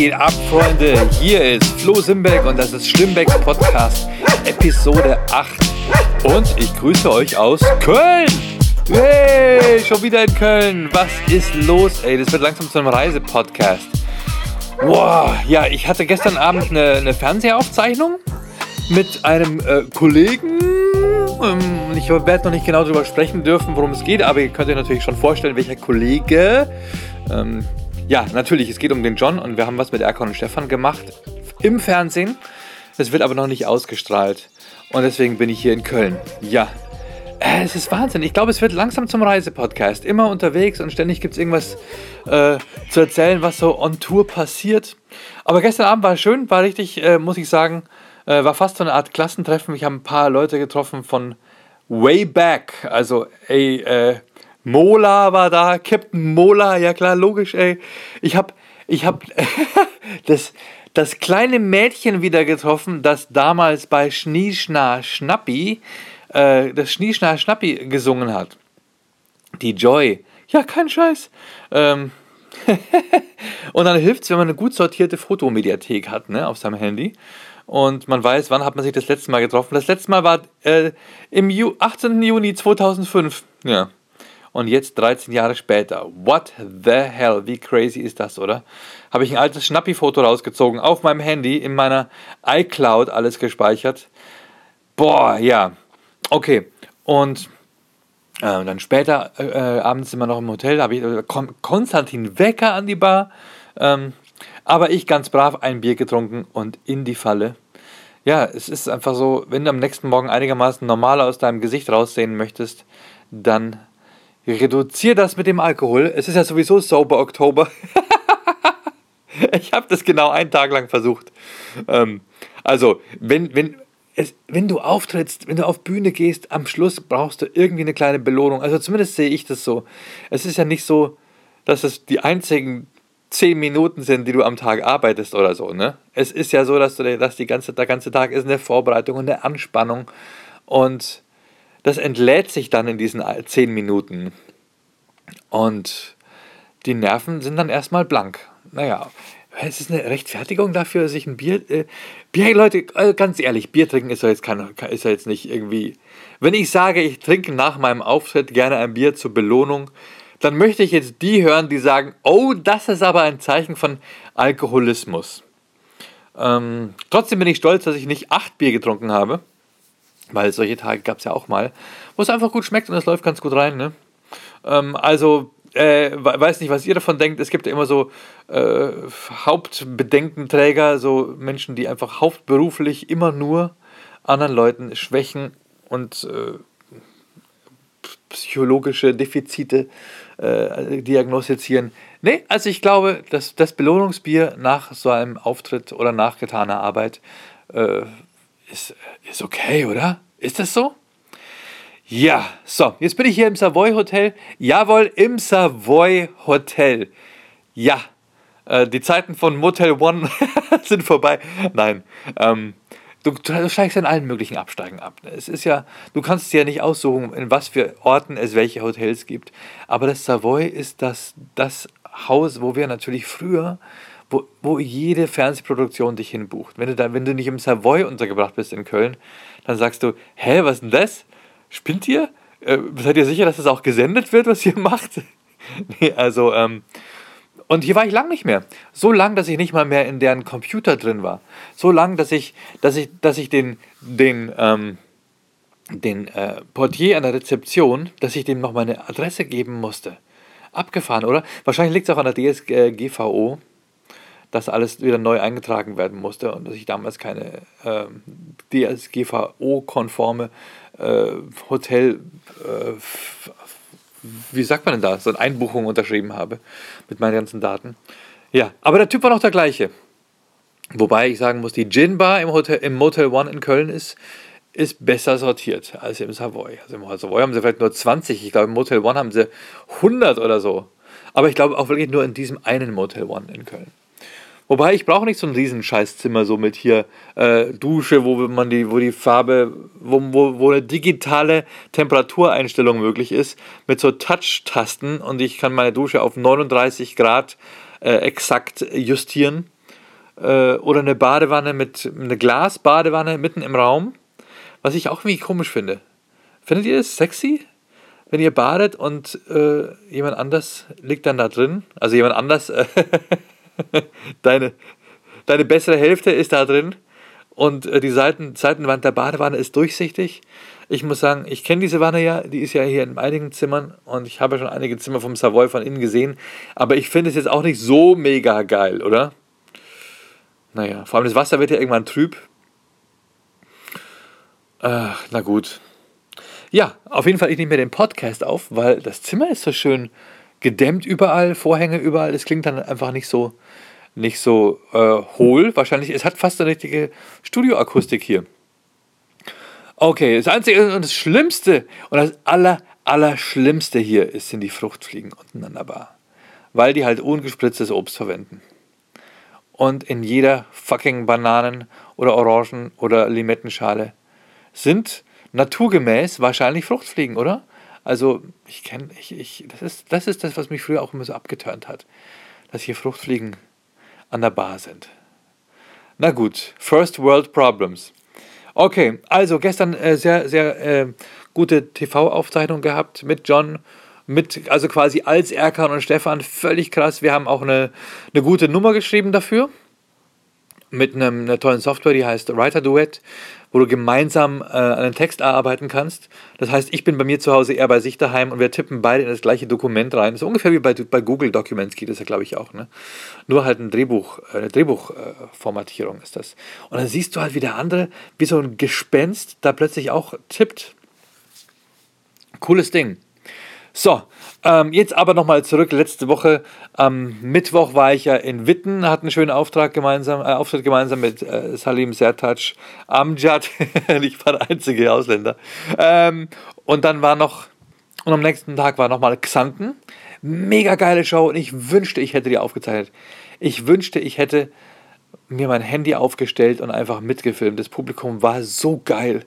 geht ab, Freunde? Hier ist Flo Simbeck und das ist Schlimmbecks Podcast, Episode 8. Und ich grüße euch aus Köln. Hey, schon wieder in Köln. Was ist los, ey? Das wird langsam zu einem Reisepodcast. Boah, ja, ich hatte gestern Abend eine, eine Fernsehaufzeichnung mit einem äh, Kollegen. Ähm, ich werde noch nicht genau darüber sprechen dürfen, worum es geht, aber ihr könnt euch natürlich schon vorstellen, welcher Kollege. Ähm, ja, natürlich, es geht um den John und wir haben was mit Erkan und Stefan gemacht im Fernsehen. Es wird aber noch nicht ausgestrahlt und deswegen bin ich hier in Köln. Ja, äh, es ist Wahnsinn. Ich glaube, es wird langsam zum Reisepodcast. Immer unterwegs und ständig gibt es irgendwas äh, zu erzählen, was so on Tour passiert. Aber gestern Abend war schön, war richtig, äh, muss ich sagen, äh, war fast so eine Art Klassentreffen. Ich habe ein paar Leute getroffen von way back. Also, ey, äh, Mola war da, Captain Mola, ja klar, logisch, ey. Ich hab, ich hab das, das kleine Mädchen wieder getroffen, das damals bei Schnieschna Schnappi, äh, das Schnieschna Schnappi gesungen hat. Die Joy. Ja, kein Scheiß. Ähm, und dann hilft es, wenn man eine gut sortierte Fotomediathek hat, ne, auf seinem Handy. Und man weiß, wann hat man sich das letzte Mal getroffen. Das letzte Mal war äh, im Ju 18. Juni 2005. Ja. Und jetzt 13 Jahre später. What the hell? Wie crazy ist das, oder? Habe ich ein altes Schnappi-Foto rausgezogen, auf meinem Handy, in meiner iCloud alles gespeichert. Boah, ja. Okay. Und äh, dann später, äh, abends sind wir noch im Hotel, da habe ich äh, Konstantin Wecker an die Bar. Ähm, aber ich ganz brav ein Bier getrunken und in die Falle. Ja, es ist einfach so, wenn du am nächsten Morgen einigermaßen normal aus deinem Gesicht raussehen möchtest, dann reduziere das mit dem Alkohol. Es ist ja sowieso Sober Oktober. ich habe das genau einen Tag lang versucht. Ähm, also, wenn, wenn, es, wenn du auftrittst, wenn du auf Bühne gehst, am Schluss brauchst du irgendwie eine kleine Belohnung. Also zumindest sehe ich das so. Es ist ja nicht so, dass es die einzigen zehn Minuten sind, die du am Tag arbeitest oder so. Ne? Es ist ja so, dass, du, dass die ganze, der ganze Tag ist eine Vorbereitung und eine Anspannung. Und das entlädt sich dann in diesen zehn Minuten. Und die Nerven sind dann erstmal blank. Naja, es ist eine Rechtfertigung dafür, sich ein Bier. Äh, Bier, Leute, äh, ganz ehrlich, Bier trinken ist ja jetzt, jetzt nicht irgendwie. Wenn ich sage, ich trinke nach meinem Auftritt gerne ein Bier zur Belohnung, dann möchte ich jetzt die hören, die sagen: Oh, das ist aber ein Zeichen von Alkoholismus. Ähm, trotzdem bin ich stolz, dass ich nicht acht Bier getrunken habe. Weil solche Tage gab es ja auch mal, wo es einfach gut schmeckt und es läuft ganz gut rein. Ne? Ähm, also, äh, weiß nicht, was ihr davon denkt. Es gibt ja immer so äh, Hauptbedenkenträger, so Menschen, die einfach hauptberuflich immer nur anderen Leuten Schwächen und äh, psychologische Defizite äh, diagnostizieren. Nee, also ich glaube, dass das Belohnungsbier nach so einem Auftritt oder nach getaner Arbeit äh, ist, ist okay, oder? Ist das so? Ja, so, jetzt bin ich hier im Savoy Hotel. Jawohl, im Savoy Hotel. Ja, äh, die Zeiten von Motel One sind vorbei. Nein, ähm, du, du, steigst in allen möglichen Absteigen ab. Es ist ja, du kannst es ja nicht aussuchen, in was für Orten es welche Hotels gibt. Aber das Savoy ist das, das Haus, wo wir natürlich früher wo, wo jede Fernsehproduktion dich hinbucht. Wenn du, da, wenn du nicht im Savoy untergebracht bist in Köln, dann sagst du, hä, was ist denn das? Spinnt ihr? Äh, seid ihr sicher, dass das auch gesendet wird, was ihr macht? nee, also, ähm, und hier war ich lang nicht mehr. So lang, dass ich nicht mal mehr in deren Computer drin war. So lang, dass ich, dass ich, dass ich den, den, ähm, den äh, Portier an der Rezeption, dass ich dem noch meine Adresse geben musste. Abgefahren, oder? Wahrscheinlich liegt es auch an der DSGVO, dass alles wieder neu eingetragen werden musste und dass ich damals keine äh, DSGVO-konforme äh, Hotel, äh, wie sagt man denn da, so eine Einbuchung unterschrieben habe mit meinen ganzen Daten. Ja, aber der Typ war noch der gleiche. Wobei ich sagen muss, die Gin Bar im, Hotel, im Motel One in Köln ist, ist besser sortiert als im Savoy. Also im Savoy haben sie vielleicht nur 20, ich glaube im Motel One haben sie 100 oder so. Aber ich glaube auch wirklich nur in diesem einen Motel One in Köln. Wobei ich brauche nicht so ein Riesenscheißzimmer, so mit hier äh, Dusche, wo man die, wo die Farbe, wo, wo, wo eine digitale Temperatureinstellung möglich ist, mit so Touch-Tasten und ich kann meine Dusche auf 39 Grad äh, exakt justieren. äh, oder eine Badewanne mit eine Glasbadewanne mitten im Raum, was ich auch irgendwie komisch finde. Findet ihr das sexy? Wenn ihr badet und äh, jemand anders liegt dann da drin, also jemand anders, äh, deine, deine bessere Hälfte ist da drin und äh, die Seiten, Seitenwand der Badewanne ist durchsichtig. Ich muss sagen, ich kenne diese Wanne ja, die ist ja hier in einigen Zimmern und ich habe ja schon einige Zimmer vom Savoy von innen gesehen, aber ich finde es jetzt auch nicht so mega geil, oder? Naja, vor allem das Wasser wird ja irgendwann trüb. Ach, na gut. Ja, auf jeden Fall, ich nehme mir den Podcast auf, weil das Zimmer ist so schön gedämmt überall, Vorhänge überall. Es klingt dann einfach nicht so, nicht so äh, hohl. Wahrscheinlich, es hat fast eine richtige Studioakustik hier. Okay, das Einzige und das Schlimmste und das aller, Allerschlimmste hier ist, sind die Fruchtfliegen unten an der Bar. Weil die halt ungespritztes Obst verwenden und in jeder fucking Bananen- oder Orangen- oder Limettenschale sind naturgemäß wahrscheinlich Fruchtfliegen, oder? Also, ich kenne, ich, ich, das, ist, das ist das, was mich früher auch immer so abgeturnt hat, dass hier Fruchtfliegen an der Bar sind. Na gut, First World Problems. Okay, also gestern äh, sehr, sehr äh, gute TV-Aufzeichnung gehabt mit John mit, also quasi als Erkan und Stefan, völlig krass. Wir haben auch eine, eine gute Nummer geschrieben dafür. Mit einem, einer tollen Software, die heißt Writer Duet, wo du gemeinsam äh, einen Text erarbeiten kannst. Das heißt, ich bin bei mir zu Hause, eher bei sich daheim und wir tippen beide in das gleiche Dokument rein. So ungefähr wie bei, bei Google Documents geht das ja, glaube ich, auch. Ne? Nur halt ein Drehbuch, äh, eine Drehbuchformatierung äh, ist das. Und dann siehst du halt, wie der andere, wie so ein Gespenst, da plötzlich auch tippt. Cooles Ding. So, ähm, jetzt aber nochmal zurück. Letzte Woche am Mittwoch war ich ja in Witten, hatte einen schönen Auftrag gemeinsam, äh, Auftritt gemeinsam mit äh, Salim Sertac Amjad. ich war der einzige Ausländer. Ähm, und dann war noch, und am nächsten Tag war nochmal Xanten. Mega geile Show und ich wünschte, ich hätte die aufgezeichnet. Ich wünschte, ich hätte mir mein Handy aufgestellt und einfach mitgefilmt. Das Publikum war so geil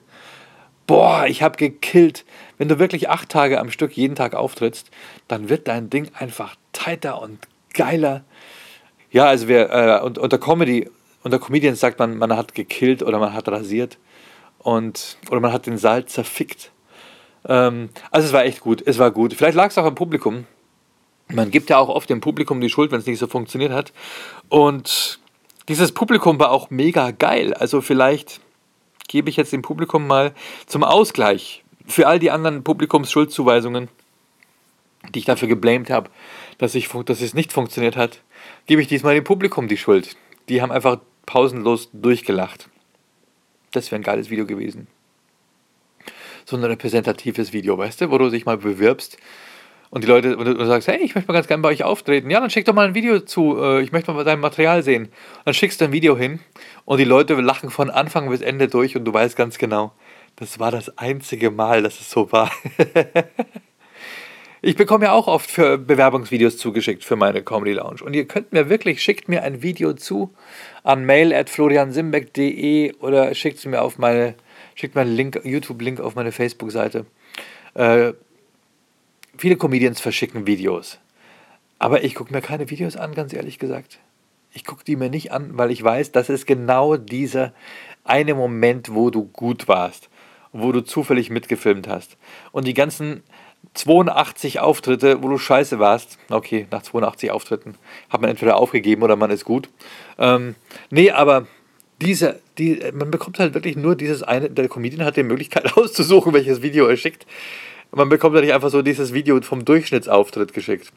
boah, ich habe gekillt. Wenn du wirklich acht Tage am Stück jeden Tag auftrittst, dann wird dein Ding einfach tighter und geiler. Ja, also wer äh, unter Comedy, unter Comedians sagt man, man hat gekillt oder man hat rasiert und oder man hat den Saal zerfickt. Ähm, also es war echt gut, es war gut. Vielleicht lag es auch am Publikum. Man gibt ja auch oft dem Publikum die Schuld, wenn es nicht so funktioniert hat. Und dieses Publikum war auch mega geil. Also vielleicht gebe ich jetzt dem Publikum mal zum Ausgleich für all die anderen Publikumsschuldzuweisungen, die ich dafür geblamed habe, dass, dass es nicht funktioniert hat, gebe ich diesmal dem Publikum die Schuld. Die haben einfach pausenlos durchgelacht. Das wäre ein geiles Video gewesen. So ein repräsentatives Video, weißt du, wo du dich mal bewirbst und die Leute, und du sagst, hey, ich möchte mal ganz gerne bei euch auftreten. Ja, dann schick doch mal ein Video zu, äh, ich möchte mal dein Material sehen. Dann schickst du ein Video hin und die Leute lachen von Anfang bis Ende durch und du weißt ganz genau, das war das einzige Mal, dass es so war. ich bekomme ja auch oft für Bewerbungsvideos zugeschickt für meine Comedy Lounge. Und ihr könnt mir wirklich, schickt mir ein Video zu an mail at floriansimbeck.de oder schickt es mir auf meine, schickt mir einen Link, YouTube-Link auf meine Facebook-Seite. Äh, viele Comedians verschicken Videos. Aber ich gucke mir keine Videos an, ganz ehrlich gesagt. Ich gucke die mir nicht an, weil ich weiß, das ist genau dieser eine Moment, wo du gut warst, wo du zufällig mitgefilmt hast. Und die ganzen 82 Auftritte, wo du scheiße warst, okay, nach 82 Auftritten hat man entweder aufgegeben oder man ist gut. Ähm, nee, aber diese, die, man bekommt halt wirklich nur dieses eine, der Comedian hat die Möglichkeit auszusuchen, welches Video er schickt. Man bekommt ja nicht einfach so dieses Video vom Durchschnittsauftritt geschickt.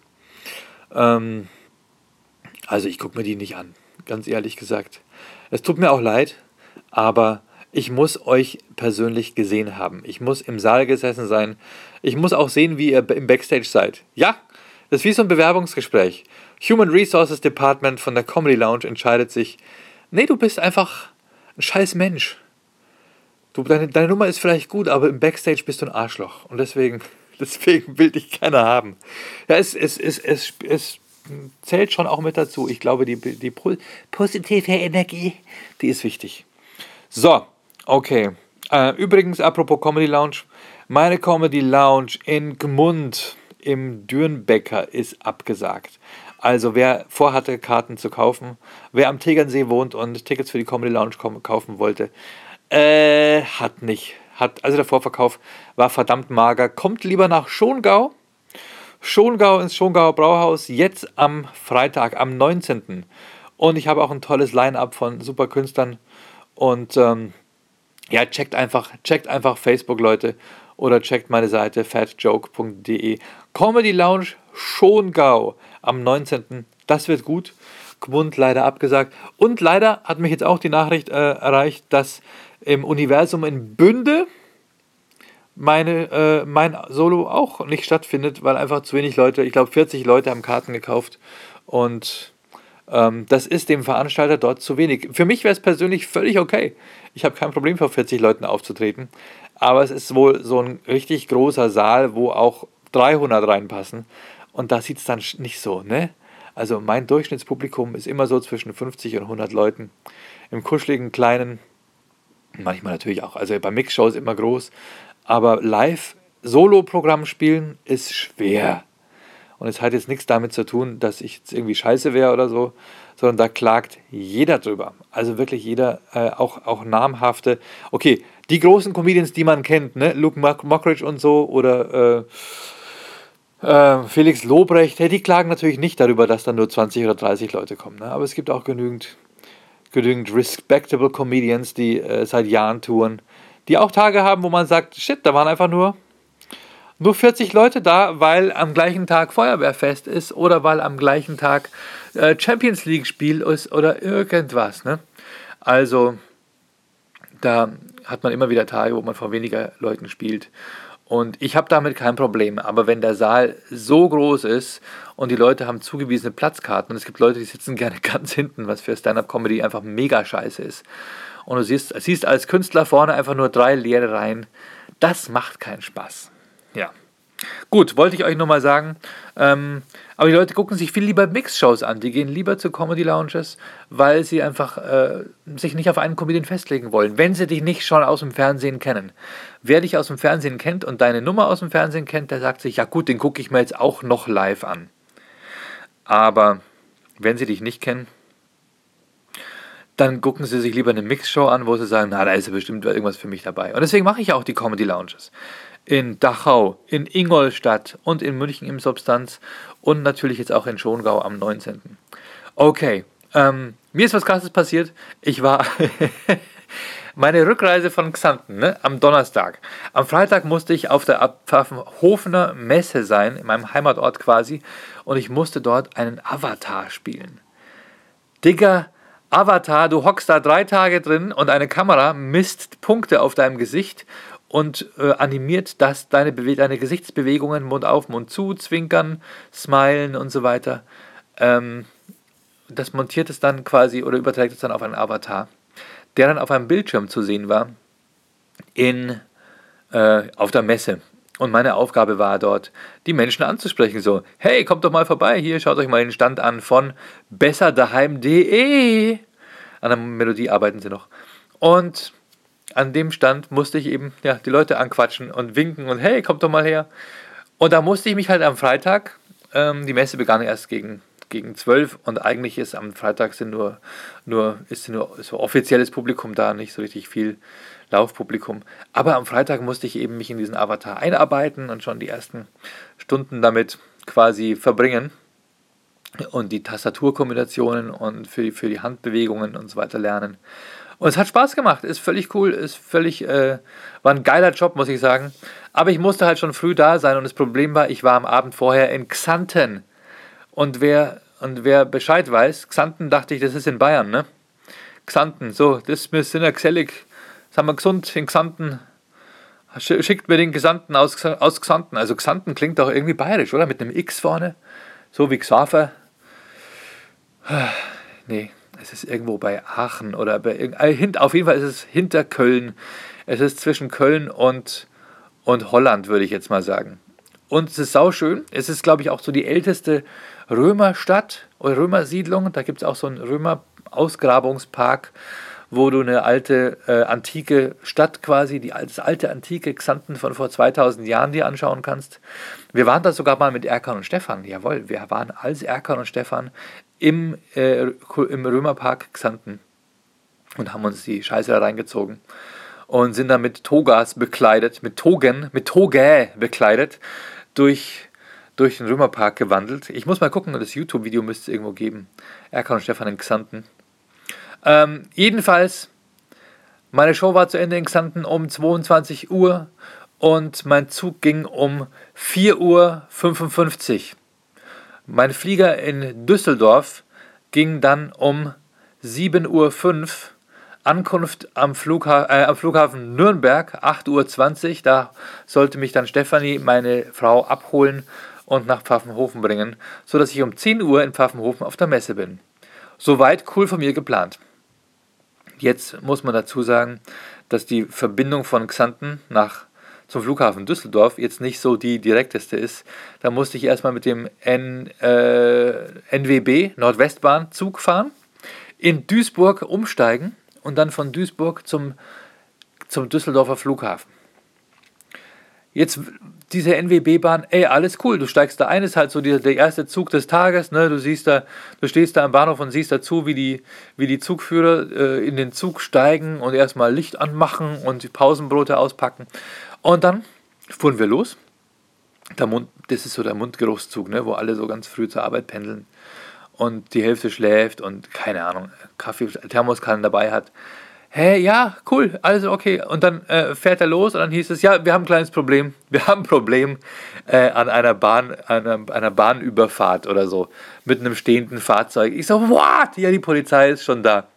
Ähm, also ich gucke mir die nicht an, ganz ehrlich gesagt. Es tut mir auch leid, aber ich muss euch persönlich gesehen haben. Ich muss im Saal gesessen sein. Ich muss auch sehen, wie ihr im Backstage seid. Ja, das ist wie so ein Bewerbungsgespräch. Human Resources Department von der Comedy Lounge entscheidet sich, nee, du bist einfach ein scheiß Mensch. Du, deine, deine Nummer ist vielleicht gut, aber im Backstage bist du ein Arschloch. Und deswegen, deswegen will dich keiner haben. Ja, es, es, es, es, es zählt schon auch mit dazu. Ich glaube, die, die positive Energie, die ist wichtig. So, okay. Äh, übrigens, apropos Comedy Lounge, meine Comedy Lounge in Gmund im Dürnbecker ist abgesagt. Also wer vorhatte, Karten zu kaufen, wer am Tegernsee wohnt und Tickets für die Comedy Lounge kaufen wollte, äh, hat nicht. Hat, also der Vorverkauf war verdammt mager. Kommt lieber nach Schongau. Schongau ins Schongauer Brauhaus, jetzt am Freitag, am 19. Und ich habe auch ein tolles Line-Up von super Künstlern. Und ähm, ja, checkt einfach, checkt einfach Facebook, Leute, oder checkt meine Seite fatjoke.de. Comedy Lounge Schongau am 19. Das wird gut. Gmund leider abgesagt. Und leider hat mich jetzt auch die Nachricht äh, erreicht, dass im Universum in Bünde meine, äh, mein Solo auch nicht stattfindet, weil einfach zu wenig Leute, ich glaube 40 Leute haben Karten gekauft und das ist dem Veranstalter dort zu wenig. Für mich wäre es persönlich völlig okay. Ich habe kein Problem vor 40 Leuten aufzutreten, aber es ist wohl so ein richtig großer Saal, wo auch 300 reinpassen und da sieht es dann nicht so, ne? Also mein Durchschnittspublikum ist immer so zwischen 50 und 100 Leuten. Im kuscheligen, kleinen, manchmal natürlich auch, also bei Mixshows immer groß, aber live Solo-Programm spielen ist schwer. Und es hat jetzt nichts damit zu tun, dass ich jetzt irgendwie scheiße wäre oder so, sondern da klagt jeder drüber. Also wirklich jeder, äh, auch, auch namhafte. Okay, die großen Comedians, die man kennt, ne? Luke Mockridge und so oder äh, äh, Felix Lobrecht, hey, die klagen natürlich nicht darüber, dass dann nur 20 oder 30 Leute kommen. Ne? Aber es gibt auch genügend, genügend respectable Comedians, die äh, seit Jahren touren, die auch Tage haben, wo man sagt, shit, da waren einfach nur, nur 40 Leute da, weil am gleichen Tag Feuerwehrfest ist oder weil am gleichen Tag äh, Champions League Spiel ist oder irgendwas. Ne? Also da hat man immer wieder Tage, wo man vor weniger Leuten spielt. Und ich habe damit kein Problem. Aber wenn der Saal so groß ist und die Leute haben zugewiesene Platzkarten und es gibt Leute, die sitzen gerne ganz hinten, was für Stand-up-Comedy einfach mega scheiße ist. Und du siehst, siehst als Künstler vorne einfach nur drei leere Reihen. Das macht keinen Spaß. Gut, wollte ich euch nochmal sagen. Ähm, aber die Leute gucken sich viel lieber Mix-Shows an. Die gehen lieber zu Comedy-Lounges, weil sie einfach äh, sich nicht auf einen Comedian festlegen wollen. Wenn sie dich nicht schon aus dem Fernsehen kennen. Wer dich aus dem Fernsehen kennt und deine Nummer aus dem Fernsehen kennt, der sagt sich, ja gut, den gucke ich mir jetzt auch noch live an. Aber wenn sie dich nicht kennen, dann gucken sie sich lieber eine Mix-Show an, wo sie sagen, na, da ist ja bestimmt irgendwas für mich dabei. Und deswegen mache ich auch die Comedy Lounges in Dachau, in Ingolstadt und in München im Substanz und natürlich jetzt auch in Schongau am 19. Okay, ähm, mir ist was krasses passiert. Ich war meine Rückreise von Xanten ne, am Donnerstag. Am Freitag musste ich auf der Pfaffenhofener Messe sein, in meinem Heimatort quasi, und ich musste dort einen Avatar spielen. Digga, Avatar, du hockst da drei Tage drin und eine Kamera misst Punkte auf deinem Gesicht und äh, animiert das deine, deine Gesichtsbewegungen, Mund auf, Mund zu, zwinkern, smilen und so weiter. Ähm, das montiert es dann quasi oder überträgt es dann auf einen Avatar, der dann auf einem Bildschirm zu sehen war in, äh, auf der Messe. Und meine Aufgabe war dort, die Menschen anzusprechen, so, hey, kommt doch mal vorbei, hier, schaut euch mal den Stand an von besserdaheim.de. An der Melodie arbeiten sie noch. Und an dem Stand musste ich eben ja, die Leute anquatschen und winken und hey, kommt doch mal her. Und da musste ich mich halt am Freitag, ähm, die Messe begann erst gegen, gegen 12 und eigentlich ist am Freitag sind nur, nur, ist nur so offizielles Publikum da, nicht so richtig viel Laufpublikum. Aber am Freitag musste ich eben mich in diesen Avatar einarbeiten und schon die ersten Stunden damit quasi verbringen und die Tastaturkombinationen und für, für die Handbewegungen und so weiter lernen. Und es hat Spaß gemacht, ist völlig cool, ist völlig, äh, war ein geiler Job, muss ich sagen. Aber ich musste halt schon früh da sein und das Problem war, ich war am Abend vorher in Xanten. Und wer, und wer Bescheid weiß, Xanten dachte ich, das ist in Bayern, ne? Xanten, so, das sind ja gesellig, sind wir gesund in Xanten. Schickt mir den Gesandten aus, aus Xanten. Also Xanten klingt doch irgendwie bayerisch, oder? Mit einem X vorne. So wie Xaver. Nee, es ist irgendwo bei Aachen oder bei äh, auf jeden Fall ist es hinter Köln. Es ist zwischen Köln und, und Holland, würde ich jetzt mal sagen. Und es ist sauschön. Es ist, glaube ich, auch so die älteste Römerstadt oder Römersiedlung. Da gibt es auch so einen Römer-Ausgrabungspark, wo du eine alte, äh, antike Stadt quasi, die, das alte, antike Xanten von vor 2000 Jahren dir anschauen kannst. Wir waren da sogar mal mit Erkan und Stefan, jawohl, wir waren als Erkan und Stefan im, äh, im Römerpark Xanten und haben uns die Scheiße da reingezogen und sind dann mit Togas bekleidet, mit Togen, mit Toge bekleidet, durch, durch den Römerpark gewandelt. Ich muss mal gucken, das YouTube-Video müsste es irgendwo geben. Erkan und Stefan in Xanten. Ähm, jedenfalls, meine Show war zu Ende in Xanten um 22 Uhr und mein Zug ging um 4.55 Uhr. Mein Flieger in Düsseldorf ging dann um 7.05 Uhr Ankunft am, Flugha äh, am Flughafen Nürnberg, 8.20 Uhr. Da sollte mich dann Stefanie, meine Frau, abholen und nach Pfaffenhofen bringen, sodass ich um 10 Uhr in Pfaffenhofen auf der Messe bin. Soweit cool von mir geplant. Jetzt muss man dazu sagen, dass die Verbindung von Xanten nach zum Flughafen Düsseldorf jetzt nicht so die direkteste ist. Da musste ich erstmal mit dem N, äh, NWB Nordwestbahn Zug fahren, in Duisburg umsteigen und dann von Duisburg zum, zum Düsseldorfer Flughafen. Jetzt diese NWB-Bahn, ey, alles cool, du steigst da ein, ist halt so die, der erste Zug des Tages, ne? Du siehst da, du stehst da am Bahnhof und siehst dazu, wie die, wie die Zugführer äh, in den Zug steigen und erstmal Licht anmachen und die Pausenbrote auspacken. Und dann fuhren wir los. Der Mund, das ist so der Mundgeruchszug, ne? wo alle so ganz früh zur Arbeit pendeln und die Hälfte schläft und keine Ahnung, Kaffee, Thermoskannen dabei hat. Hä, ja, cool, also okay. Und dann äh, fährt er los und dann hieß es, ja, wir haben ein kleines Problem. Wir haben ein Problem äh, an einer Bahn, einer, einer Bahnüberfahrt oder so, mit einem stehenden Fahrzeug. Ich so, what? Ja, die Polizei ist schon da.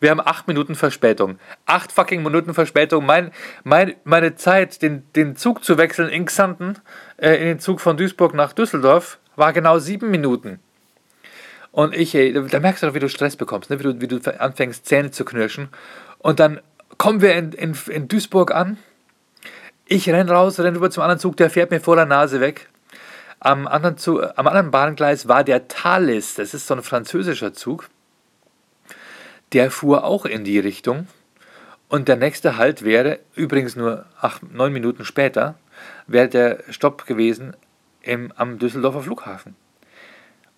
Wir haben acht Minuten Verspätung. Acht fucking Minuten Verspätung. Mein, mein, meine Zeit, den, den Zug zu wechseln in Xanten, äh, in den Zug von Duisburg nach Düsseldorf, war genau sieben Minuten. Und ich, ey, da merkst du doch, wie du Stress bekommst, ne? wie, du, wie du anfängst, Zähne zu knirschen. Und dann kommen wir in, in, in Duisburg an. Ich renn raus, renn rüber zum anderen Zug, der fährt mir vor der Nase weg. Am anderen, Zug, am anderen Bahngleis war der Thalys, das ist so ein französischer Zug. Der fuhr auch in die Richtung. Und der nächste Halt wäre, übrigens nur acht, neun Minuten später, wäre der Stopp gewesen im, am Düsseldorfer Flughafen.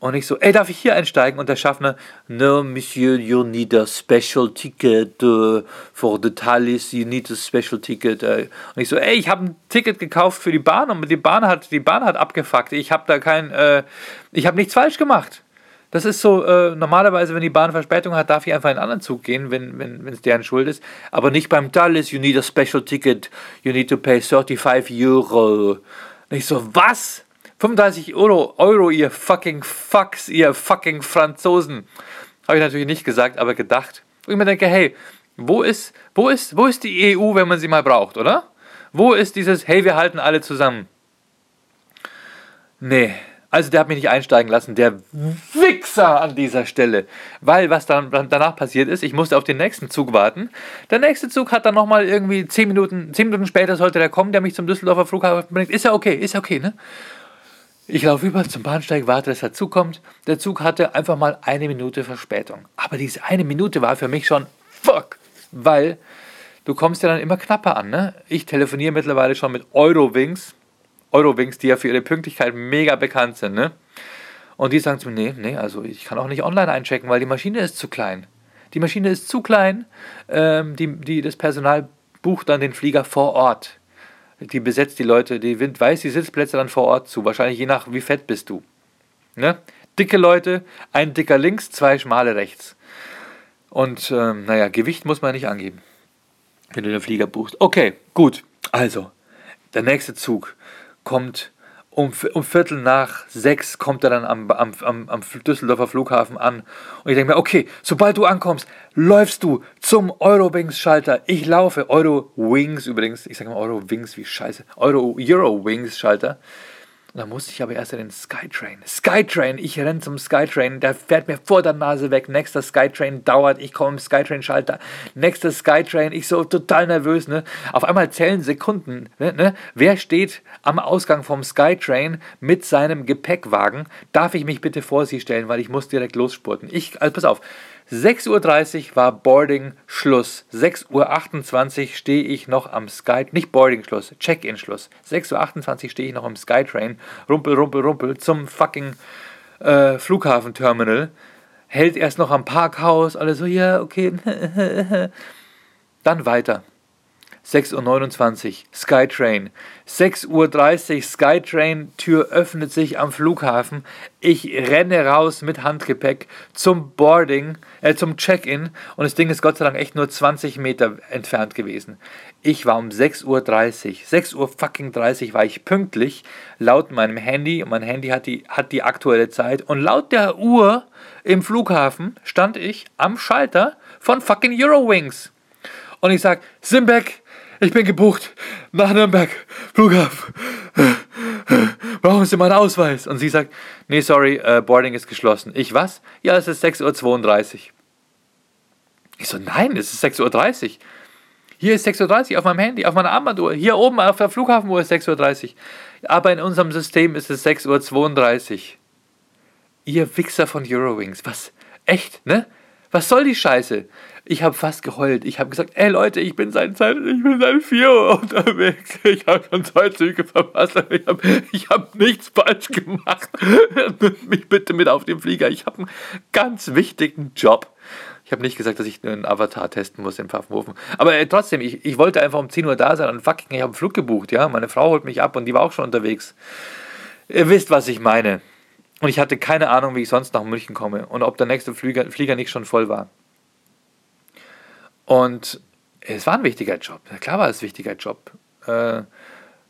Und ich so, ey, darf ich hier einsteigen? Und der Schaffner, no, Monsieur, you need a special ticket uh, for the Thalys, you need a special ticket. Uh. Und ich so, ey, ich habe ein Ticket gekauft für die Bahn und die Bahn hat, die Bahn hat abgefuckt. Ich habe da kein, äh, ich habe nichts falsch gemacht. Das ist so, äh, normalerweise, wenn die Bahn Verspätung hat, darf ich einfach in einen anderen Zug gehen, wenn es wenn, deren Schuld ist. Aber nicht beim Thalys, you need a special ticket, you need to pay 35 Euro. Und ich so, was? 35 Euro, Euro, ihr fucking Fucks, ihr fucking Franzosen. Habe ich natürlich nicht gesagt, aber gedacht. Und ich mir denke, hey, wo ist, wo ist, wo ist die EU, wenn man sie mal braucht, oder? Wo ist dieses, hey, wir halten alle zusammen? Nee, also der hat mich nicht einsteigen lassen, der Wichser an dieser Stelle. Weil was dann danach passiert ist, ich musste auf den nächsten Zug warten. Der nächste Zug hat dann nochmal irgendwie 10 Minuten, 10 Minuten später sollte der kommen, der mich zum Düsseldorfer Flughafen bringt. Ist ja okay, ist ja okay, ne? Ich laufe über zum Bahnsteig, warte, dass er zukommt. Der Zug hatte einfach mal eine Minute Verspätung. Aber diese eine Minute war für mich schon fuck, weil du kommst ja dann immer knapper an. Ne? Ich telefoniere mittlerweile schon mit Eurowings. Eurowings, die ja für ihre Pünktlichkeit mega bekannt sind. Ne? Und die sagen zu mir, nee, nee, also ich kann auch nicht online einchecken, weil die Maschine ist zu klein. Die Maschine ist zu klein, ähm, die, die, das Personal bucht dann den Flieger vor Ort die besetzt die Leute, die Wind weiß die Sitzplätze dann vor Ort zu. Wahrscheinlich je nach, wie fett bist du. Ne? Dicke Leute, ein dicker links, zwei schmale rechts. Und ähm, naja, Gewicht muss man nicht angeben, wenn du den Flieger buchst. Okay, gut. Also, der nächste Zug kommt um, um Viertel nach sechs kommt er dann am, am, am, am Düsseldorfer Flughafen an. Und ich denke mir, okay, sobald du ankommst, läufst du zum Eurowings-Schalter. Ich laufe, Eurowings übrigens, ich sage mal Eurowings, wie scheiße, Euro, Eurowings-Schalter. Und dann musste ich aber erst in den Skytrain. Skytrain, ich renne zum Skytrain, der fährt mir vor der Nase weg. Nächster Skytrain dauert, ich komme im Skytrain-Schalter. Nächster Skytrain, ich so total nervös. Ne? Auf einmal zählen Sekunden. Ne? Ne? Wer steht am Ausgang vom Skytrain mit seinem Gepäckwagen? Darf ich mich bitte vor Sie stellen, weil ich muss direkt losspurten. Ich, also pass auf, 6.30 Uhr war Boarding-Schluss. 6.28 Uhr stehe ich noch am Sky, nicht Boarding-Schluss, Check-in-Schluss. 6.28 Uhr stehe ich noch am Skytrain, rumpel, rumpel, rumpel, zum fucking äh, Flughafenterminal. Hält erst noch am Parkhaus, alle so, ja, okay. Dann weiter. 6.29 Uhr Skytrain. 6.30 Uhr Skytrain, Tür öffnet sich am Flughafen. Ich renne raus mit Handgepäck zum Boarding, äh, zum Check-in und das Ding ist Gott sei Dank echt nur 20 Meter entfernt gewesen. Ich war um 6.30 Uhr, 6 Uhr fucking 30 war ich pünktlich, laut meinem Handy und mein Handy hat die, hat die aktuelle Zeit und laut der Uhr im Flughafen stand ich am Schalter von fucking Eurowings. Und ich sag, Simbeck, ich bin gebucht nach Nürnberg, Flughafen. Brauchen Sie meinen Ausweis? Und sie sagt, nee, sorry, uh, Boarding ist geschlossen. Ich, was? Ja, es ist 6.32 Uhr. Ich so, nein, es ist 6.30 Uhr. Hier ist 6.30 Uhr auf meinem Handy, auf meiner Armbanduhr. Hier oben auf der Flughafenuhr ist 6.30 Uhr. Aber in unserem System ist es 6.32 Uhr. Ihr Wichser von Eurowings. Was? Echt, ne? Was soll die Scheiße? Ich habe fast geheult. Ich habe gesagt, ey Leute, ich bin seit, seit, ich bin seit 4 Uhr unterwegs. Ich habe schon zwei Züge verpasst. Ich habe ich hab nichts falsch gemacht. Nimm mich bitte mit auf den Flieger. Ich habe einen ganz wichtigen Job. Ich habe nicht gesagt, dass ich einen Avatar testen muss in Pfaffenhofen. Aber äh, trotzdem, ich, ich wollte einfach um 10 Uhr da sein und fucking, ich habe einen Flug gebucht. Ja? Meine Frau holt mich ab und die war auch schon unterwegs. Ihr wisst, was ich meine. Und ich hatte keine Ahnung, wie ich sonst nach München komme und ob der nächste Flieger, Flieger nicht schon voll war. Und es war ein wichtiger Job. Klar war es ein wichtiger Job. Äh,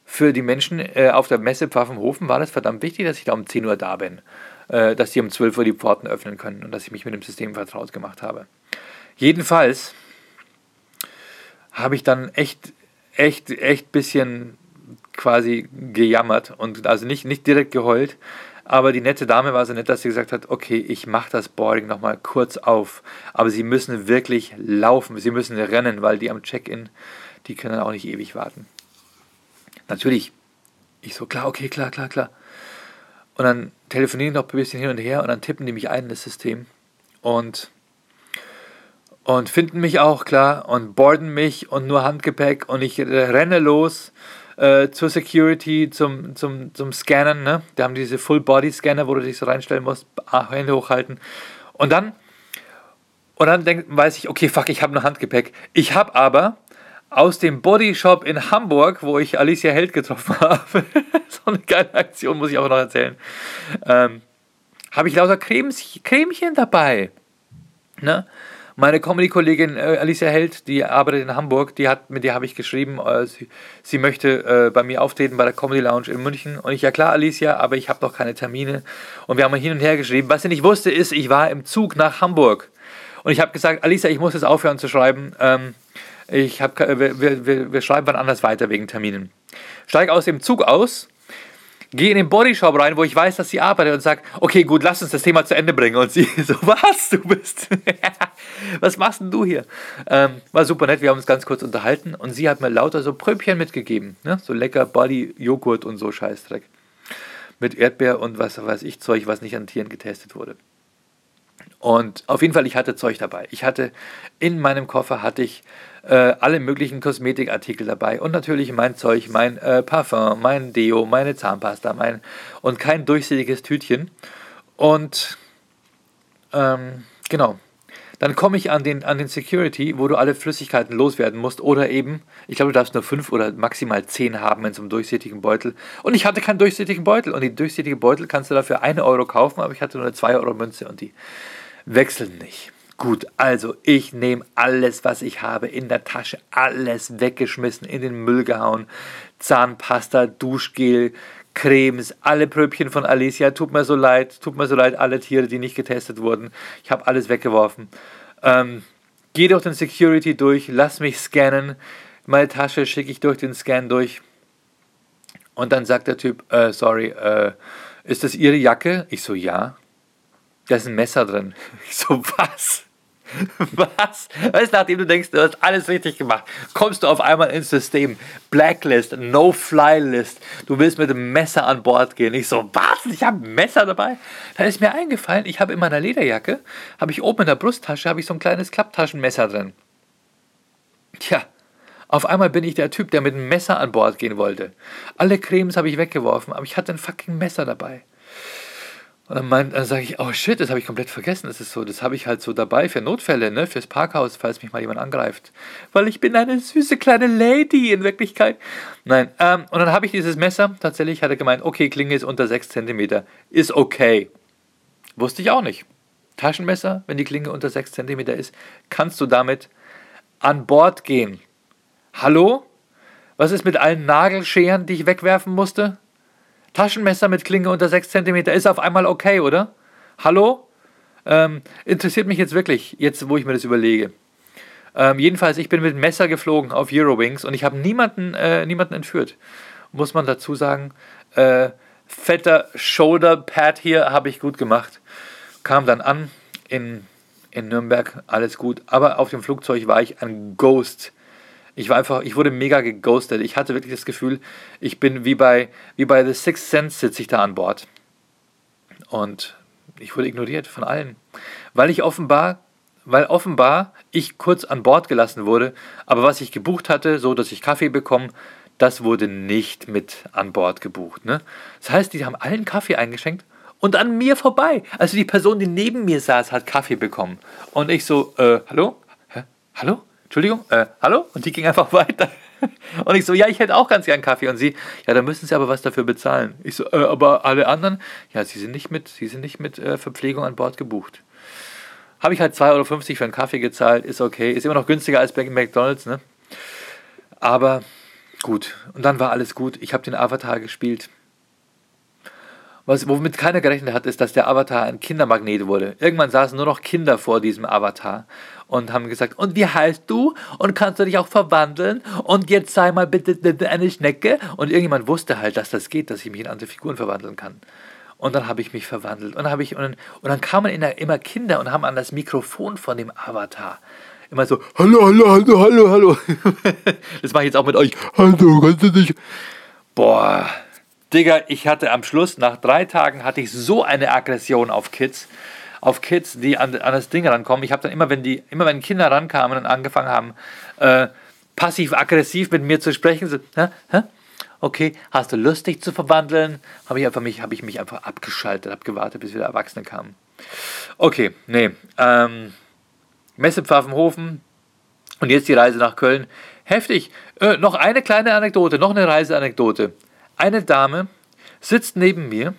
für die Menschen äh, auf der Messe Pfaffenhofen war das verdammt wichtig, dass ich da um 10 Uhr da bin. Äh, dass die um 12 Uhr die Pforten öffnen können und dass ich mich mit dem System vertraut gemacht habe. Jedenfalls habe ich dann echt, echt, echt bisschen quasi gejammert und also nicht, nicht direkt geheult, aber die nette Dame war so nett, dass sie gesagt hat, okay, ich mache das Boarding nochmal kurz auf. Aber sie müssen wirklich laufen, sie müssen rennen, weil die am Check-in, die können auch nicht ewig warten. Natürlich, ich so, klar, okay, klar, klar, klar. Und dann telefonieren noch ein bisschen hin und her und dann tippen die mich ein in das System und, und finden mich auch, klar, und boarden mich und nur Handgepäck und ich renne los äh, zur Security, zum, zum, zum Scannen. Ne? Da haben diese Full-Body-Scanner, wo du dich so reinstellen musst, Hände hochhalten. Und dann, und dann denk, weiß ich, okay, fuck, ich habe nur Handgepäck. Ich habe aber aus dem Bodyshop in Hamburg, wo ich Alicia Held getroffen habe, so eine geile Aktion, muss ich auch noch erzählen, ähm, habe ich lauter Cremes, Cremchen dabei. Ne? Meine Comedy-Kollegin äh, Alicia Held, die arbeitet in Hamburg, die hat, mit der habe ich geschrieben, äh, sie, sie möchte äh, bei mir auftreten bei der Comedy Lounge in München. Und ich, ja klar, Alicia, aber ich habe noch keine Termine. Und wir haben hin und her geschrieben. Was sie nicht wusste, ist, ich war im Zug nach Hamburg. Und ich habe gesagt, Alicia, ich muss jetzt aufhören zu schreiben. Ähm, ich hab, wir, wir, wir schreiben wann anders weiter wegen Terminen. Steige aus dem Zug aus gehe in den Bodyshop rein, wo ich weiß, dass sie arbeitet und sage, okay, gut, lass uns das Thema zu Ende bringen. Und sie so, was, du bist, was machst denn du hier? Ähm, war super nett, wir haben uns ganz kurz unterhalten und sie hat mir lauter so Pröbchen mitgegeben, ne? so lecker Body-Joghurt und so Scheißdreck. Mit Erdbeer und was weiß ich, Zeug, was nicht an Tieren getestet wurde. Und auf jeden Fall, ich hatte Zeug dabei. Ich hatte in meinem Koffer hatte ich äh, alle möglichen Kosmetikartikel dabei und natürlich mein Zeug, mein äh, Parfum, mein Deo, meine Zahnpasta, mein und kein durchsichtiges Tütchen. Und ähm, genau. Dann komme ich an den, an den Security, wo du alle Flüssigkeiten loswerden musst. Oder eben, ich glaube, du darfst nur fünf oder maximal zehn haben in so einem durchsichtigen Beutel. Und ich hatte keinen durchsichtigen Beutel. Und die durchsichtigen Beutel kannst du dafür eine Euro kaufen, aber ich hatte nur eine zwei Euro Münze und die wechseln nicht. Gut, also ich nehme alles, was ich habe in der Tasche, alles weggeschmissen, in den Müll gehauen. Zahnpasta, Duschgel, Cremes, alle Pröbchen von Alicia. Tut mir so leid, tut mir so leid, alle Tiere, die nicht getestet wurden. Ich habe alles weggeworfen. Ähm, geh durch den Security durch, lass mich scannen. Meine Tasche schicke ich durch den Scan durch. Und dann sagt der Typ, äh, sorry, äh, ist das Ihre Jacke? Ich so, ja. Da ist ein Messer drin. Ich so, was? Was? Weißt du, nachdem du denkst, du hast alles richtig gemacht, kommst du auf einmal ins System. Blacklist, No-Fly-List. Du willst mit dem Messer an Bord gehen. Ich so, was? Ich habe ein Messer dabei? Da ist mir eingefallen, ich habe in meiner Lederjacke, habe ich oben in der Brusttasche, habe ich so ein kleines Klapptaschenmesser drin. Tja, auf einmal bin ich der Typ, der mit einem Messer an Bord gehen wollte. Alle Cremes habe ich weggeworfen, aber ich hatte ein fucking Messer dabei. Und dann, dann sage ich, oh shit, das habe ich komplett vergessen. Das ist so, das habe ich halt so dabei für Notfälle, ne, fürs Parkhaus, falls mich mal jemand angreift. Weil ich bin eine süße kleine Lady in Wirklichkeit. Nein, ähm, und dann habe ich dieses Messer, tatsächlich hat er gemeint, okay, Klinge ist unter 6 cm. Ist okay. Wusste ich auch nicht. Taschenmesser, wenn die Klinge unter 6 cm ist, kannst du damit an Bord gehen. Hallo? Was ist mit allen Nagelscheren, die ich wegwerfen musste? Taschenmesser mit Klinge unter 6 cm ist auf einmal okay, oder? Hallo? Ähm, interessiert mich jetzt wirklich, jetzt wo ich mir das überlege. Ähm, jedenfalls, ich bin mit Messer geflogen auf Eurowings und ich habe niemanden, äh, niemanden entführt. Muss man dazu sagen. Äh, fetter Shoulder-Pad hier habe ich gut gemacht. Kam dann an in, in Nürnberg, alles gut. Aber auf dem Flugzeug war ich ein Ghost. Ich war einfach, ich wurde mega geghostet. Ich hatte wirklich das Gefühl, ich bin wie bei, wie bei The Sixth Sense sitze ich da an Bord. Und ich wurde ignoriert von allen. Weil ich offenbar, weil offenbar ich kurz an Bord gelassen wurde, aber was ich gebucht hatte, so dass ich Kaffee bekomme, das wurde nicht mit an Bord gebucht. Ne? Das heißt, die haben allen Kaffee eingeschenkt und an mir vorbei. Also die Person, die neben mir saß, hat Kaffee bekommen. Und ich so, äh, hallo? Hä? Hallo? Entschuldigung, äh, hallo? Und die ging einfach weiter. Und ich so, ja, ich hätte auch ganz gern Kaffee. Und sie, ja, da müssen Sie aber was dafür bezahlen. Ich so, äh, aber alle anderen, ja, Sie sind nicht mit, Sie sind nicht mit äh, Verpflegung an Bord gebucht. Habe ich halt 2,50 Euro für einen Kaffee gezahlt, ist okay. Ist immer noch günstiger als bei McDonalds, ne? Aber gut. Und dann war alles gut. Ich habe den Avatar gespielt. Was, womit keiner gerechnet hat, ist, dass der Avatar ein Kindermagnet wurde. Irgendwann saßen nur noch Kinder vor diesem Avatar und haben gesagt, und wie heißt du? Und kannst du dich auch verwandeln? Und jetzt sei mal bitte, bitte eine Schnecke. Und irgendjemand wusste halt, dass das geht, dass ich mich in andere Figuren verwandeln kann. Und dann habe ich mich verwandelt. Und dann, ich, und dann, und dann kamen immer Kinder und haben an das Mikrofon von dem Avatar immer so, hallo, hallo, hallo, hallo, hallo. das mache ich jetzt auch mit euch. Hallo, kannst du dich... Boah, Digga, ich hatte am Schluss, nach drei Tagen, hatte ich so eine Aggression auf Kids, auf Kids, die an, an das Ding rankommen. Ich habe dann immer, wenn die, immer wenn Kinder rankamen und angefangen haben, äh, passiv-aggressiv mit mir zu sprechen, so, hä, hä? okay, hast du Lust, dich zu verwandeln? Habe ich einfach mich, habe ich mich einfach abgeschaltet, habe gewartet, bis wieder Erwachsene kamen. Okay, nee, ähm, Messe Pfaffenhofen und jetzt die Reise nach Köln. Heftig. Äh, noch eine kleine Anekdote, noch eine Reiseanekdote. Eine Dame sitzt neben mir,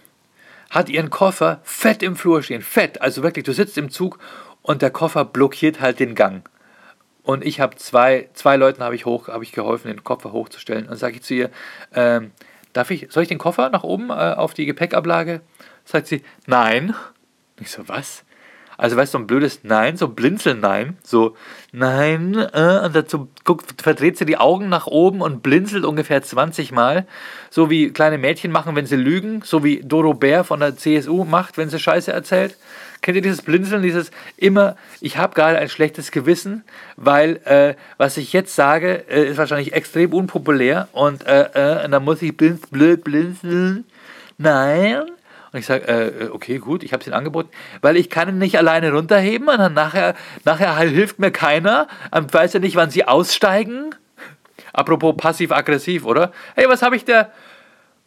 hat ihren Koffer fett im Flur stehen. Fett, also wirklich, du sitzt im Zug und der Koffer blockiert halt den Gang. Und ich habe zwei, zwei Leuten habe ich hoch, habe ich geholfen, den Koffer hochzustellen. Und sage ich zu ihr, ähm, darf ich, soll ich den Koffer nach oben äh, auf die Gepäckablage? Sagt sie, nein. Ich so, was? Also weißt du, so ein blödes Nein, so ein Blinzeln Nein, so Nein, äh, und dazu guckt, verdreht sie die Augen nach oben und blinzelt ungefähr 20 Mal, so wie kleine Mädchen machen, wenn sie lügen, so wie Doro Bär von der CSU macht, wenn sie Scheiße erzählt. Kennt ihr dieses Blinzeln, dieses immer, ich habe gerade ein schlechtes Gewissen, weil äh, was ich jetzt sage, äh, ist wahrscheinlich extrem unpopulär und, äh, äh, und dann muss ich blinz, blöd blinzeln. Nein, und ich sage, äh, okay, gut, ich habe es ihnen angeboten, weil ich kann ihn nicht alleine runterheben und dann nachher, nachher hilft mir keiner. Ich weiß ja nicht, wann sie aussteigen. Apropos passiv-aggressiv, oder? Hey, was habe ich der,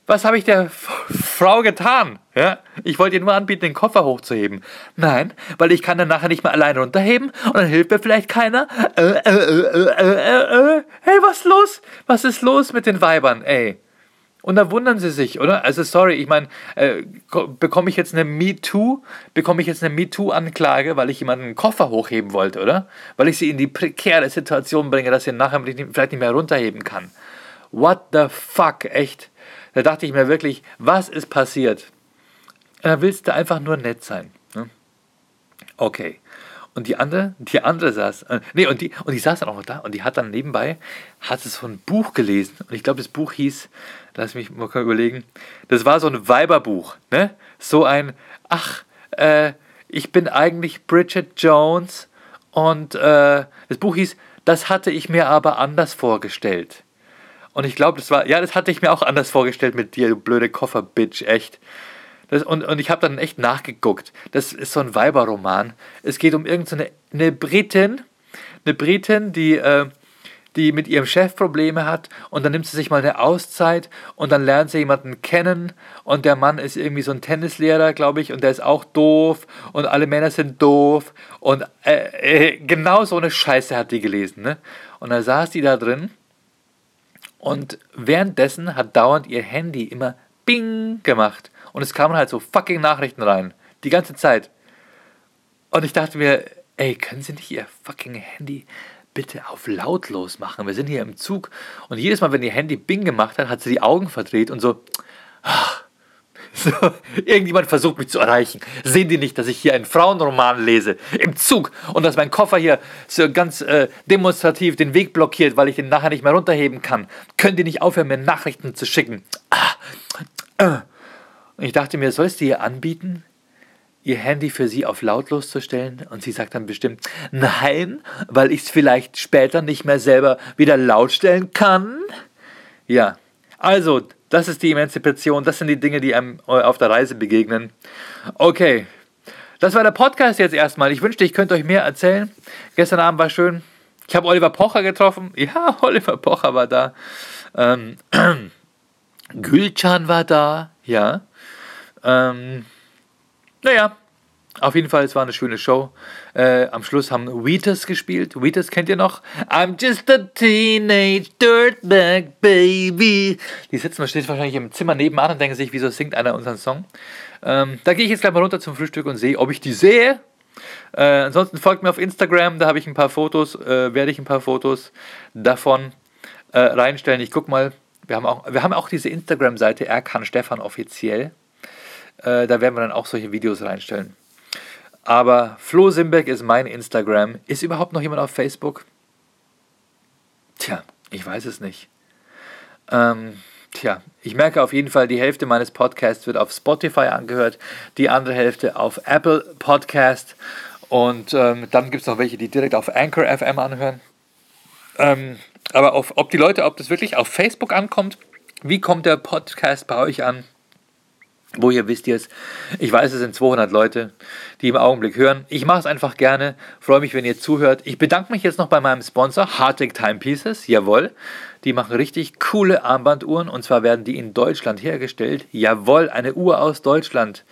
was habe ich der Frau getan? Ja? Ich wollte ihr nur anbieten, den Koffer hochzuheben. Nein, weil ich kann dann nachher nicht mehr alleine runterheben und dann hilft mir vielleicht keiner. Äh, äh, äh, äh, äh, hey, was ist los? Was ist los mit den Weibern, ey? Und da wundern sie sich, oder? Also sorry, ich meine, äh, bekomme ich jetzt eine MeToo, bekomme ich jetzt eine MeToo-Anklage, weil ich jemanden einen Koffer hochheben wollte, oder? Weil ich sie in die prekäre Situation bringe, dass sie nachher vielleicht nicht mehr runterheben kann. What the fuck, echt? Da dachte ich mir wirklich, was ist passiert? Da willst du einfach nur nett sein. Ne? Okay. Und die andere, die andere saß, äh, nee, und die, und die saß dann auch noch da und die hat dann nebenbei, hat so ein Buch gelesen. Und ich glaube, das Buch hieß, lass mich mal überlegen, das war so ein Weiberbuch, ne? So ein, ach, äh, ich bin eigentlich Bridget Jones Und äh, das Buch hieß Das hatte ich mir aber anders vorgestellt. Und ich glaube, das war, ja, das hatte ich mir auch anders vorgestellt mit dir, du blöde Koffer-Bitch, echt. Das, und, und ich habe dann echt nachgeguckt. Das ist so ein Weiberroman. Es geht um irgendeine eine Britin, eine Britin, die, äh, die mit ihrem Chef Probleme hat und dann nimmt sie sich mal eine Auszeit und dann lernt sie jemanden kennen und der Mann ist irgendwie so ein Tennislehrer, glaube ich, und der ist auch doof und alle Männer sind doof und äh, äh, genau so eine Scheiße hat die gelesen. Ne? Und da saß die da drin und währenddessen hat dauernd ihr Handy immer Bing gemacht und es kamen halt so fucking Nachrichten rein. Die ganze Zeit. Und ich dachte mir, ey, können Sie nicht Ihr fucking Handy bitte auf lautlos machen? Wir sind hier im Zug. Und jedes Mal, wenn Ihr Handy Bing gemacht hat, hat sie die Augen verdreht und so. So, irgendjemand versucht mich zu erreichen. Sehen die nicht, dass ich hier einen Frauenroman lese im Zug und dass mein Koffer hier so ganz äh, demonstrativ den Weg blockiert, weil ich den nachher nicht mehr runterheben kann? Können die nicht aufhören, mir Nachrichten zu schicken? Ah, äh. Und ich dachte mir, sollst du ihr anbieten, ihr Handy für sie auf lautlos zu stellen? Und sie sagt dann bestimmt, nein, weil ich es vielleicht später nicht mehr selber wieder laut stellen kann. Ja, also, das ist die Emanzipation, das sind die Dinge, die einem auf der Reise begegnen. Okay, das war der Podcast jetzt erstmal. Ich wünschte, ich könnte euch mehr erzählen. Gestern Abend war schön. Ich habe Oliver Pocher getroffen. Ja, Oliver Pocher war da. Ähm, Gülcan war da. Ja. Ähm, naja, auf jeden Fall, es war eine schöne Show. Äh, am Schluss haben Wheatus gespielt. Wheatus kennt ihr noch? I'm just a teenage dirtbag baby. Die sitzen steht wahrscheinlich im Zimmer nebenan und denken sich, wieso singt einer unseren Song? Ähm, da gehe ich jetzt gleich mal runter zum Frühstück und sehe, ob ich die sehe. Äh, ansonsten folgt mir auf Instagram, da habe ich ein paar Fotos, äh, werde ich ein paar Fotos davon äh, reinstellen. Ich gucke mal, wir haben auch, wir haben auch diese Instagram-Seite, er kann Stefan offiziell. Äh, da werden wir dann auch solche Videos reinstellen. Aber Flo Simbeck ist mein Instagram. Ist überhaupt noch jemand auf Facebook? Tja, ich weiß es nicht. Ähm, tja, ich merke auf jeden Fall, die Hälfte meines Podcasts wird auf Spotify angehört, die andere Hälfte auf Apple Podcast und ähm, dann gibt es noch welche, die direkt auf Anchor FM anhören. Ähm, aber auf, ob die Leute, ob das wirklich auf Facebook ankommt, wie kommt der Podcast bei euch an? Woher wisst ihr es? Ich weiß, es sind 200 Leute, die im Augenblick hören. Ich mache es einfach gerne. Freue mich, wenn ihr zuhört. Ich bedanke mich jetzt noch bei meinem Sponsor, Hartig Timepieces. Jawohl. Die machen richtig coole Armbanduhren und zwar werden die in Deutschland hergestellt. Jawohl, eine Uhr aus Deutschland.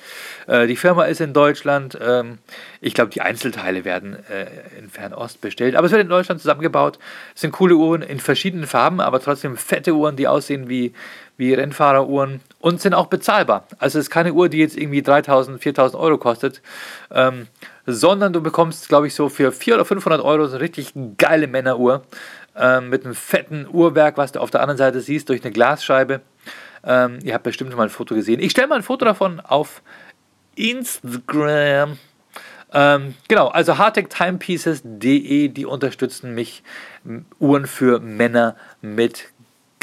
Äh, die Firma ist in Deutschland. Ähm, ich glaube, die Einzelteile werden äh, in Fernost bestellt. Aber es wird in Deutschland zusammengebaut. Es sind coole Uhren in verschiedenen Farben, aber trotzdem fette Uhren, die aussehen wie, wie Rennfahreruhren und sind auch bezahlbar. Also es ist keine Uhr, die jetzt irgendwie 3000, 4000 Euro kostet, ähm, sondern du bekommst, glaube ich, so für 400 oder 500 Euro so eine richtig geile Männeruhr ähm, mit einem fetten Uhrwerk, was du auf der anderen Seite siehst, durch eine Glasscheibe. Ähm, ihr habt bestimmt mal ein Foto gesehen. Ich stelle mal ein Foto davon auf Instagram. Ähm, genau, also hardtechtimepieces.de, die unterstützen mich. Uhren für Männer mit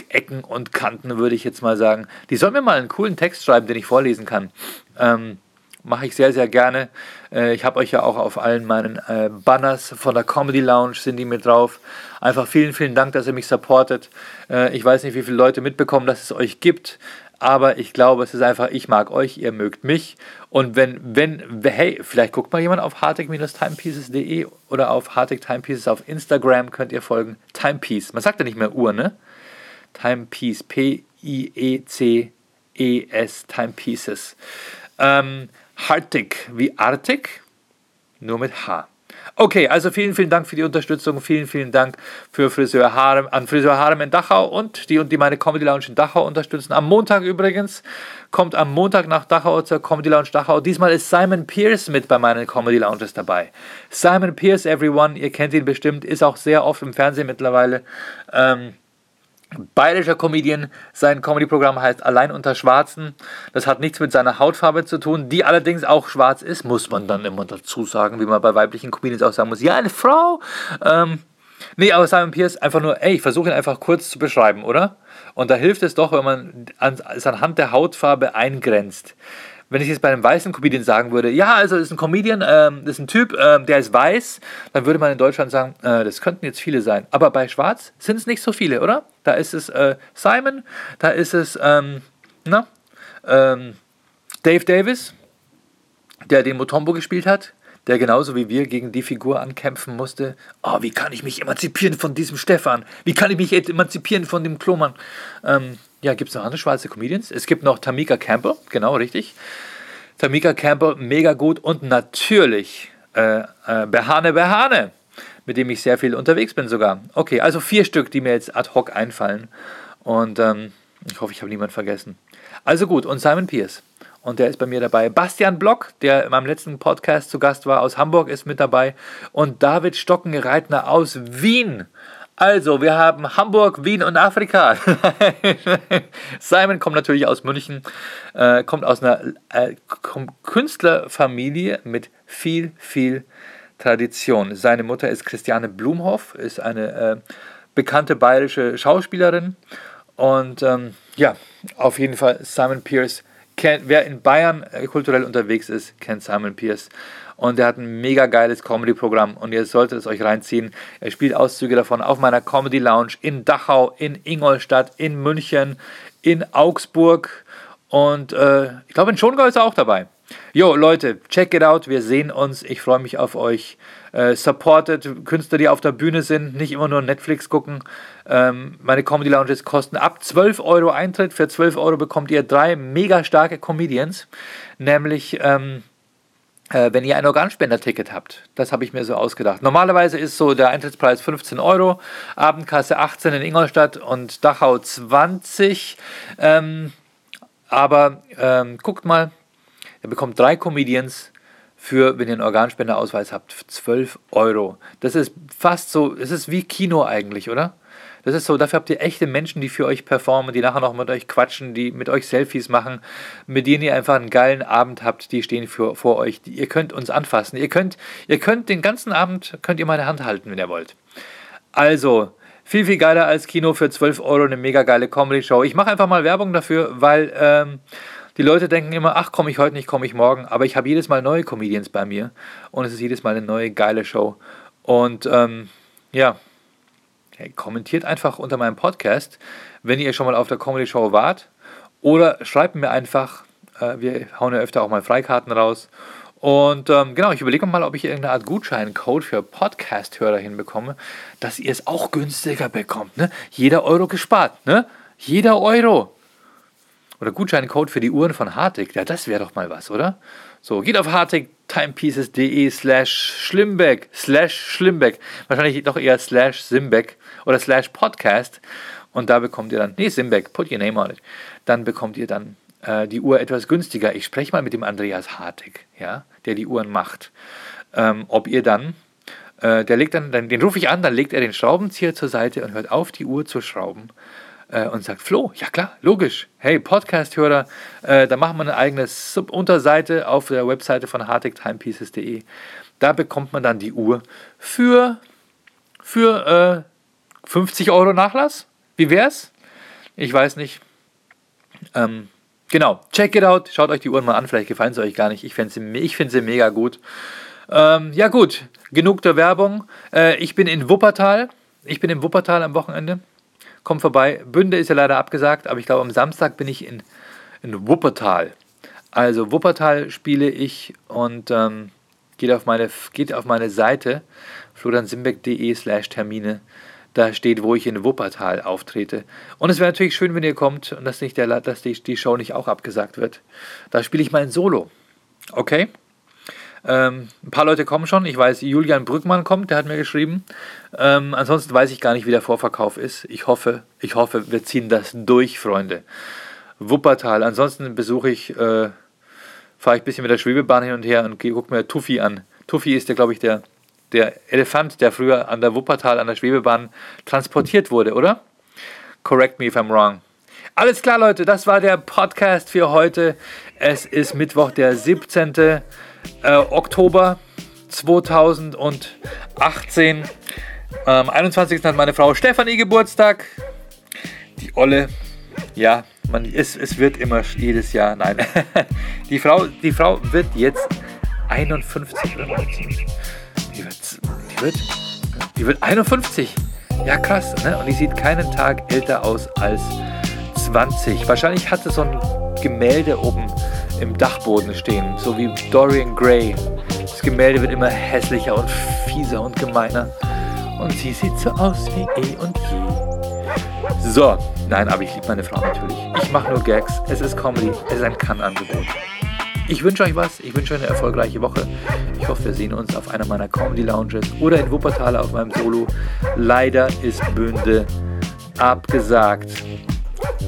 Ecken und Kanten, würde ich jetzt mal sagen. Die sollen mir mal einen coolen Text schreiben, den ich vorlesen kann. Ähm, mache ich sehr, sehr gerne. Äh, ich habe euch ja auch auf allen meinen äh, Banners von der Comedy Lounge sind die mit drauf. Einfach vielen, vielen Dank, dass ihr mich supportet. Äh, ich weiß nicht, wie viele Leute mitbekommen, dass es euch gibt. Aber ich glaube, es ist einfach, ich mag euch, ihr mögt mich. Und wenn, wenn, hey, vielleicht guckt mal jemand auf hartig-timepieces.de oder auf hartig timepieces auf Instagram könnt ihr folgen. Timepiece. Man sagt ja nicht mehr Uhr, ne? Timepiece. P-I-E-C-E-S. Timepieces. Ähm, Hartig wie Artig, nur mit H. Okay, also vielen, vielen Dank für die Unterstützung. Vielen, vielen Dank für Friseur Harem, an Friseur Harem in Dachau und die, die meine Comedy Lounge in Dachau unterstützen. Am Montag übrigens kommt am Montag nach Dachau zur Comedy Lounge Dachau. Diesmal ist Simon Pierce mit bei meinen Comedy Lounges dabei. Simon Pierce, everyone, ihr kennt ihn bestimmt, ist auch sehr oft im Fernsehen mittlerweile. Ähm, bayerischer Comedian. Sein Comedy-Programm heißt Allein unter Schwarzen. Das hat nichts mit seiner Hautfarbe zu tun, die allerdings auch schwarz ist, muss man dann immer dazu sagen, wie man bei weiblichen Comedians auch sagen muss. Ja, eine Frau. Ähm, nee, aber Simon Pierce einfach nur, ey, ich versuche ihn einfach kurz zu beschreiben, oder? Und da hilft es doch, wenn man es anhand der Hautfarbe eingrenzt. Wenn ich jetzt bei einem weißen Comedian sagen würde, ja, also ist ein Comedian, ähm, ist ein Typ, ähm, der ist weiß, dann würde man in Deutschland sagen, äh, das könnten jetzt viele sein. Aber bei Schwarz sind es nicht so viele, oder? Da ist es äh, Simon, da ist es ähm, na, ähm, Dave Davis, der den Motombo gespielt hat, der genauso wie wir gegen die Figur ankämpfen musste. Oh, wie kann ich mich emanzipieren von diesem Stefan? Wie kann ich mich emanzipieren von dem Klomann? Ähm, ja, gibt es noch andere schwarze Comedians? Es gibt noch Tamika Campbell, genau richtig. Tamika Campbell, mega gut. Und natürlich äh, äh, Behane Behane, mit dem ich sehr viel unterwegs bin sogar. Okay, also vier Stück, die mir jetzt ad hoc einfallen. Und ähm, ich hoffe, ich habe niemanden vergessen. Also gut, und Simon Pierce. Und der ist bei mir dabei. Bastian Block, der in meinem letzten Podcast zu Gast war, aus Hamburg, ist mit dabei. Und David Stockenreitner aus Wien. Also, wir haben Hamburg, Wien und Afrika. Simon kommt natürlich aus München, äh, kommt aus einer äh, Künstlerfamilie mit viel, viel Tradition. Seine Mutter ist Christiane Blumhoff, ist eine äh, bekannte bayerische Schauspielerin. Und ähm, ja, auf jeden Fall Simon Pierce. Kennt, wer in Bayern äh, kulturell unterwegs ist, kennt Simon Pierce und der hat ein mega geiles Comedy-Programm und ihr solltet es euch reinziehen. Er spielt Auszüge davon auf meiner Comedy Lounge in Dachau, in Ingolstadt, in München, in Augsburg und äh, ich glaube in Schongau ist er auch dabei. Jo, Leute, check it out. Wir sehen uns. Ich freue mich auf euch. Äh, supported Künstler, die auf der Bühne sind, nicht immer nur Netflix gucken. Ähm, meine Comedy Lounges kosten ab 12 Euro Eintritt. Für 12 Euro bekommt ihr drei mega starke Comedians. Nämlich ähm, äh, wenn ihr ein Organspender-Ticket habt. Das habe ich mir so ausgedacht. Normalerweise ist so der Eintrittspreis 15 Euro, Abendkasse 18 in Ingolstadt und Dachau 20. Ähm, aber ähm, guckt mal, ihr bekommt drei Comedians für, wenn ihr einen Organspenderausweis habt, 12 Euro. Das ist fast so, es ist wie Kino eigentlich, oder? Das ist so, dafür habt ihr echte Menschen, die für euch performen, die nachher noch mit euch quatschen, die mit euch Selfies machen, mit denen ihr einfach einen geilen Abend habt, die stehen für, vor euch. Die, ihr könnt uns anfassen. Ihr könnt, ihr könnt den ganzen Abend, könnt ihr meine Hand halten, wenn ihr wollt. Also, viel, viel geiler als Kino für 12 Euro, eine mega geile Comedy-Show. Ich mache einfach mal Werbung dafür, weil ähm, die Leute denken immer, ach, komme ich heute nicht, komme ich morgen. Aber ich habe jedes Mal neue Comedians bei mir und es ist jedes Mal eine neue geile Show. Und ähm, ja, kommentiert einfach unter meinem Podcast, wenn ihr schon mal auf der Comedy Show wart. Oder schreibt mir einfach, äh, wir hauen ja öfter auch mal Freikarten raus. Und ähm, genau, ich überlege mal, ob ich irgendeine Art Gutscheincode für Podcast-Hörer hinbekomme, dass ihr es auch günstiger bekommt. Ne? Jeder Euro gespart, ne? Jeder Euro. Oder Gutscheincode für die Uhren von Hartig. Ja, das wäre doch mal was, oder? So, geht auf hartigtimepieces.de slash schlimmbeck, slash schlimmbeck. Wahrscheinlich doch eher slash simbeck oder slash podcast. Und da bekommt ihr dann, nee, Simbeck, put your name on it. Dann bekommt ihr dann äh, die Uhr etwas günstiger. Ich spreche mal mit dem Andreas Hartig, ja, der die Uhren macht. Ähm, ob ihr dann, äh, der legt dann, dann, den rufe ich an, dann legt er den Schraubenzieher zur Seite und hört auf, die Uhr zu schrauben äh, und sagt, Flo, ja klar, logisch. Hey, Podcast-Hörer, äh, da machen wir eine eigene Sub-Unterseite auf der Webseite von hartigtimepieces.de. Da bekommt man dann die Uhr für, für äh, 50 Euro Nachlass? Wie wär's? Ich weiß nicht. Ähm, genau, check it out. Schaut euch die Uhren mal an. Vielleicht gefallen sie euch gar nicht. Ich finde sie, find sie mega gut. Ähm, ja, gut. Genug der Werbung. Äh, ich bin in Wuppertal. Ich bin in Wuppertal am Wochenende. Kommt vorbei. Bünde ist ja leider abgesagt, aber ich glaube, am Samstag bin ich in, in Wuppertal. Also, Wuppertal spiele ich und ähm, geht, auf meine, geht auf meine Seite floriansimbeck.de slash Termine da steht, wo ich in Wuppertal auftrete. Und es wäre natürlich schön, wenn ihr kommt und dass, nicht der, dass die, die Show nicht auch abgesagt wird. Da spiele ich mal ein Solo. Okay? Ähm, ein paar Leute kommen schon. Ich weiß, Julian Brückmann kommt, der hat mir geschrieben. Ähm, ansonsten weiß ich gar nicht, wie der Vorverkauf ist. Ich hoffe, ich hoffe, wir ziehen das durch, Freunde. Wuppertal. Ansonsten besuche ich, äh, fahre ich ein bisschen mit der Schwebebahn hin und her und gucke mir Tuffy an. Tuffy ist ja, glaube ich, der der Elefant, der früher an der Wuppertal, an der Schwebebahn transportiert wurde, oder? Correct me if I'm wrong. Alles klar, Leute, das war der Podcast für heute. Es ist Mittwoch, der 17. Äh, Oktober 2018. Am 21. hat meine Frau Stefanie Geburtstag. Die Olle, ja, Man, es, es wird immer jedes Jahr, nein. Die Frau, die Frau wird jetzt 51 oder 19. Die wird, die wird, die wird 51. Ja, krass. Ne? Und die sieht keinen Tag älter aus als 20. Wahrscheinlich hat sie so ein Gemälde oben im Dachboden stehen, so wie Dorian Gray. Das Gemälde wird immer hässlicher und fieser und gemeiner. Und sie sieht so aus wie eh und je. So, nein, aber ich liebe meine Frau natürlich. Ich mache nur Gags. Es ist Comedy. Es ist ein Kann-Angebot. Ich wünsche euch was. Ich wünsche euch eine erfolgreiche Woche. Ich hoffe, wir sehen uns auf einer meiner Comedy Lounges oder in Wuppertal auf meinem Solo. Leider ist Bünde abgesagt.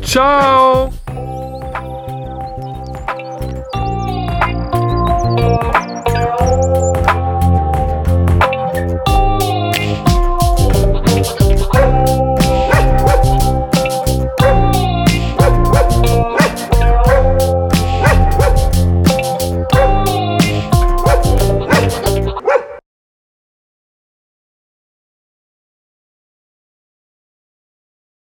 Ciao!